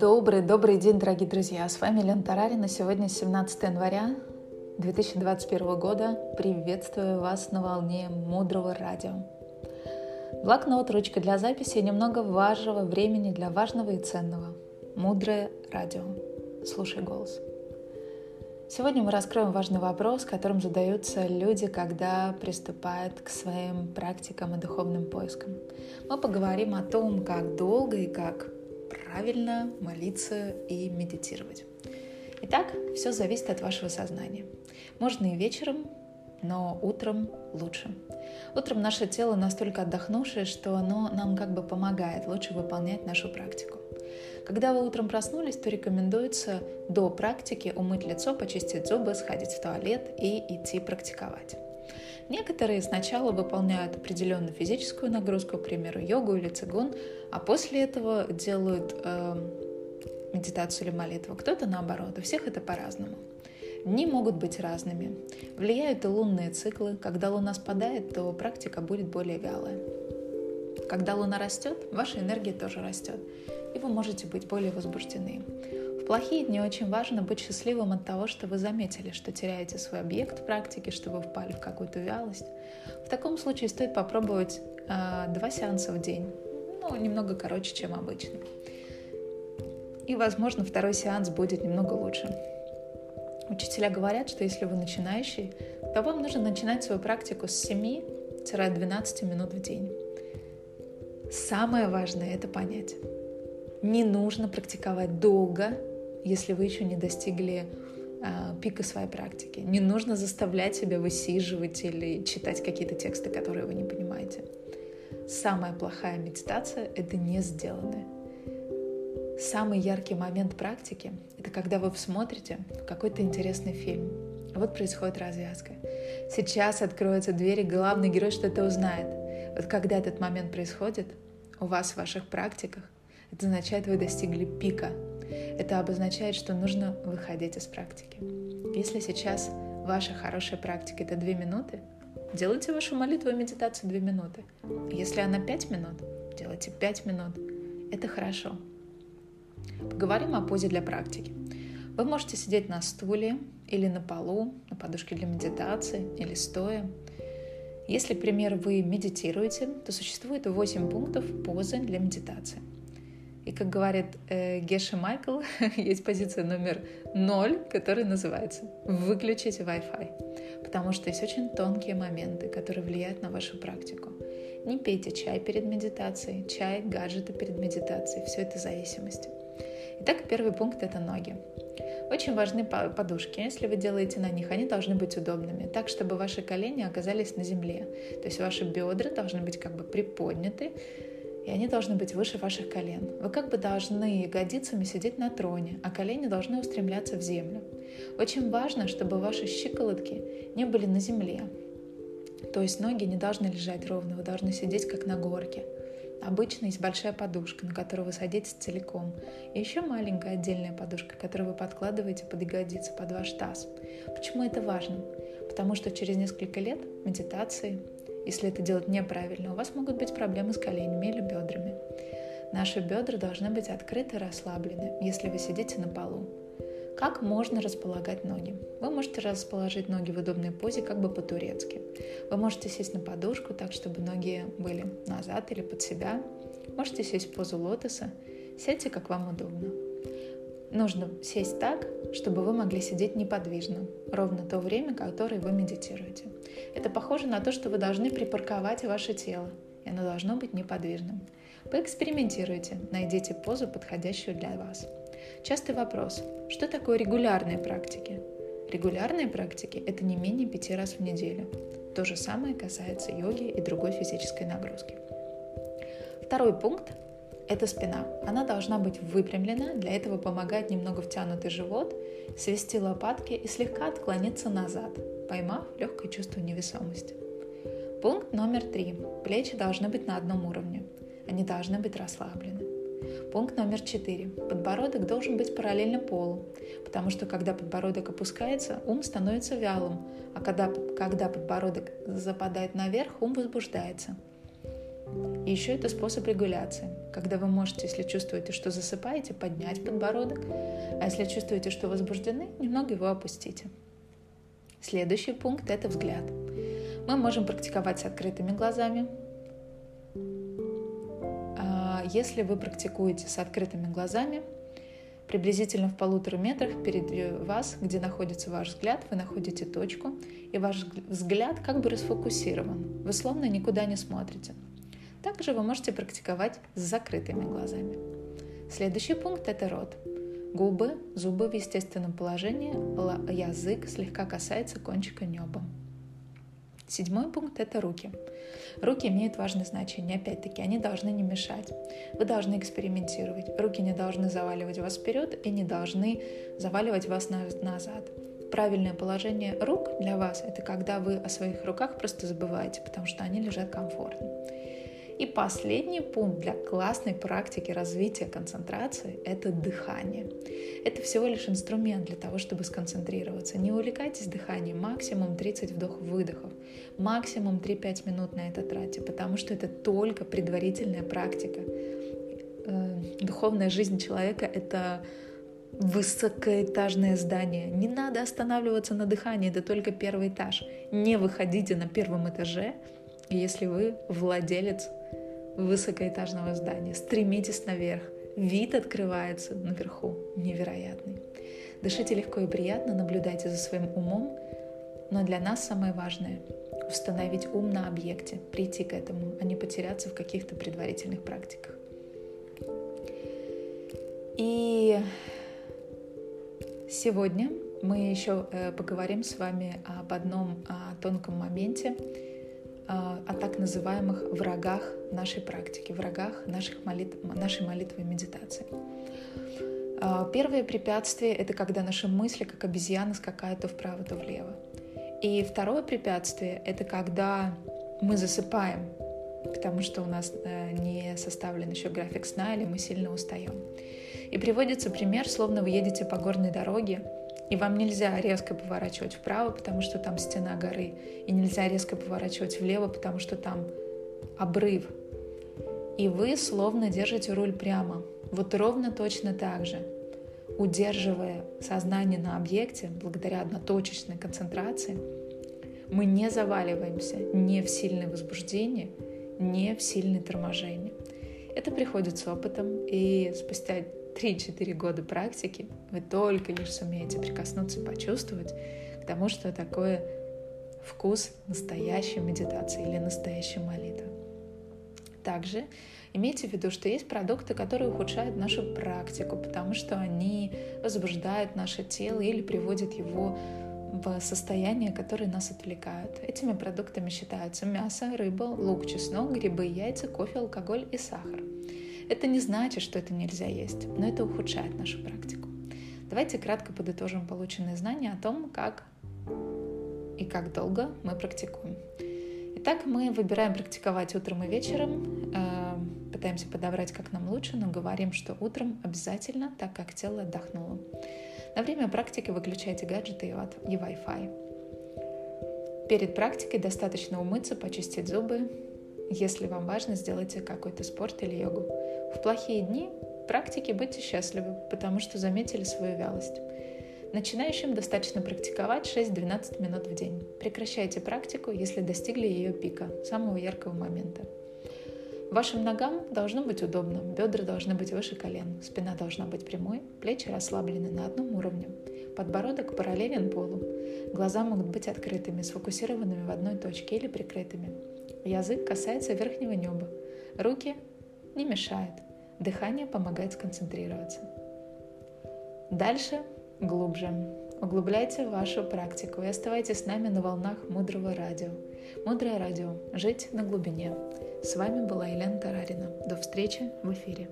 Добрый-добрый день, дорогие друзья! С вами Лена Тарарина. Сегодня 17 января 2021 года. Приветствую вас на волне Мудрого Радио. Блокнот, ручка для записи и немного важного времени для важного и ценного. Мудрое Радио. Слушай голос. Сегодня мы раскроем важный вопрос, которым задаются люди, когда приступают к своим практикам и духовным поискам. Мы поговорим о том, как долго и как правильно молиться и медитировать. Итак, все зависит от вашего сознания. Можно и вечером, но утром лучше. Утром наше тело настолько отдохнувшее, что оно нам как бы помогает лучше выполнять нашу практику. Когда вы утром проснулись, то рекомендуется до практики умыть лицо, почистить зубы, сходить в туалет и идти практиковать. Некоторые сначала выполняют определенную физическую нагрузку, к примеру, йогу или цигун, а после этого делают э, медитацию или молитву. Кто-то наоборот. У всех это по-разному. Дни могут быть разными. Влияют и лунные циклы. Когда луна спадает, то практика будет более вялая. Когда луна растет, ваша энергия тоже растет, и вы можете быть более возбуждены плохие дни очень важно быть счастливым от того, что вы заметили, что теряете свой объект в практике, что вы впали в какую-то вялость. В таком случае стоит попробовать э, два сеанса в день, ну, немного короче, чем обычно. И, возможно, второй сеанс будет немного лучше. Учителя говорят, что если вы начинающий, то вам нужно начинать свою практику с 7-12 минут в день. Самое важное — это понять. Не нужно практиковать долго, если вы еще не достигли а, пика своей практики. Не нужно заставлять себя высиживать или читать какие-то тексты, которые вы не понимаете. Самая плохая медитация — это не сделанное. Самый яркий момент практики — это когда вы смотрите какой-то интересный фильм. Вот происходит развязка. Сейчас откроются двери, главный герой что-то узнает. Вот когда этот момент происходит, у вас в ваших практиках, это означает, вы достигли пика это обозначает, что нужно выходить из практики. Если сейчас ваша хорошая практика — это две минуты, делайте вашу молитву и медитацию две минуты. Если она пять минут, делайте пять минут. Это хорошо. Поговорим о позе для практики. Вы можете сидеть на стуле или на полу, на подушке для медитации или стоя. Если, к примеру, вы медитируете, то существует 8 пунктов позы для медитации – и как говорит э, Геша Майкл, есть позиция номер ноль, которая называется «выключить Wi-Fi», потому что есть очень тонкие моменты, которые влияют на вашу практику. Не пейте чай перед медитацией, чай, гаджеты перед медитацией, все это зависимости. Итак, первый пункт – это ноги. Очень важны подушки. Если вы делаете на них, они должны быть удобными, так, чтобы ваши колени оказались на земле. То есть ваши бедра должны быть как бы приподняты, и они должны быть выше ваших колен. Вы как бы должны ягодицами сидеть на троне, а колени должны устремляться в землю. Очень важно, чтобы ваши щиколотки не были на земле. То есть ноги не должны лежать ровно, вы должны сидеть как на горке. Обычно есть большая подушка, на которую вы садитесь целиком. И еще маленькая отдельная подушка, которую вы подкладываете под ягодицы, под ваш таз. Почему это важно? Потому что через несколько лет медитации если это делать неправильно, у вас могут быть проблемы с коленями или бедрами. Наши бедра должны быть открыты и расслаблены, если вы сидите на полу. Как можно располагать ноги? Вы можете расположить ноги в удобной позе, как бы по-турецки. Вы можете сесть на подушку так, чтобы ноги были назад или под себя. Можете сесть в позу лотоса. Сядьте, как вам удобно. Нужно сесть так, чтобы вы могли сидеть неподвижно, ровно то время, которое вы медитируете. Это похоже на то, что вы должны припарковать ваше тело, и оно должно быть неподвижным. Поэкспериментируйте, найдите позу, подходящую для вас. Частый вопрос. Что такое регулярные практики? Регулярные практики – это не менее пяти раз в неделю. То же самое касается йоги и другой физической нагрузки. Второй пункт это спина. Она должна быть выпрямлена, для этого помогает немного втянутый живот, свести лопатки и слегка отклониться назад, поймав легкое чувство невесомости. Пункт номер три. Плечи должны быть на одном уровне. Они должны быть расслаблены. Пункт номер четыре. Подбородок должен быть параллельно полу, потому что когда подбородок опускается, ум становится вялым, а когда, когда подбородок западает наверх, ум возбуждается – И еще это способ регуляции, когда вы можете, если чувствуете, что засыпаете, поднять подбородок, а если чувствуете, что возбуждены, немного его опустите. Следующий пункт – это взгляд. Мы можем практиковать с открытыми глазами. А если вы практикуете с открытыми глазами, приблизительно в полутора метрах перед вас, где находится ваш взгляд, вы находите точку, и ваш взгляд как бы расфокусирован. Вы словно никуда не смотрите. Также вы можете практиковать с закрытыми глазами. Следующий пункт – это рот. Губы, зубы в естественном положении, язык слегка касается кончика неба. Седьмой пункт – это руки. Руки имеют важное значение. Опять-таки, они должны не мешать. Вы должны экспериментировать. Руки не должны заваливать вас вперед и не должны заваливать вас назад. Правильное положение рук для вас – это когда вы о своих руках просто забываете, потому что они лежат комфортно. И последний пункт для классной практики развития концентрации – это дыхание. Это всего лишь инструмент для того, чтобы сконцентрироваться. Не увлекайтесь дыханием, максимум 30 вдох-выдохов, максимум 3-5 минут на это тратьте, потому что это только предварительная практика. Э, духовная жизнь человека – это высокоэтажное здание. Не надо останавливаться на дыхании, это только первый этаж. Не выходите на первом этаже, если вы владелец высокоэтажного здания. Стремитесь наверх. Вид открывается наверху невероятный. Дышите легко и приятно, наблюдайте за своим умом, но для нас самое важное — установить ум на объекте, прийти к этому, а не потеряться в каких-то предварительных практиках. И сегодня мы еще э, поговорим с вами об одном тонком моменте, а, о так называемых врагах нашей практики, врагах наших молитв, нашей молитвы и медитации. А, первое препятствие — это когда наши мысли, как обезьяны, скакают то вправо, то влево. И второе препятствие — это когда мы засыпаем, потому что у нас э, не составлен еще график сна или мы сильно устаем. И приводится пример, словно вы едете по горной дороге, и вам нельзя резко поворачивать вправо, потому что там стена горы. И нельзя резко поворачивать влево, потому что там обрыв. И вы словно держите руль прямо. Вот ровно точно так же. Удерживая сознание на объекте, благодаря одноточечной концентрации, мы не заваливаемся ни в сильное возбуждение, ни в сильное торможение. Это приходит с опытом, и спустя 3-4 года практики вы только лишь сумеете прикоснуться, почувствовать к тому, что такое вкус настоящей медитации или настоящей молитвы. Также имейте в виду, что есть продукты, которые ухудшают нашу практику, потому что они возбуждают наше тело или приводят его в состояние, которые нас отвлекают. Этими продуктами считаются мясо, рыба, лук, чеснок, грибы, яйца, кофе, алкоголь и сахар. Это не значит, что это нельзя есть, но это ухудшает нашу практику. Давайте кратко подытожим полученные знания о том, как и как долго мы практикуем. Итак, мы выбираем практиковать утром и вечером, э, пытаемся подобрать, как нам лучше, но говорим, что утром обязательно, так как тело отдохнуло. На время практики выключайте гаджеты и Wi-Fi. Перед практикой достаточно умыться, почистить зубы. Если вам важно, сделайте какой-то спорт или йогу. В плохие дни практики будьте счастливы, потому что заметили свою вялость. Начинающим достаточно практиковать 6-12 минут в день. Прекращайте практику, если достигли ее пика, самого яркого момента. Вашим ногам должно быть удобно, бедра должны быть выше колен, спина должна быть прямой, плечи расслаблены на одном уровне, подбородок параллелен полу, глаза могут быть открытыми, сфокусированными в одной точке или прикрытыми. Язык касается верхнего неба, руки не мешает. Дыхание помогает сконцентрироваться. Дальше глубже. Углубляйте вашу практику и оставайтесь с нами на волнах Мудрого радио. Мудрое радио. Жить на глубине. С вами была Елена Тарарина. До встречи в эфире.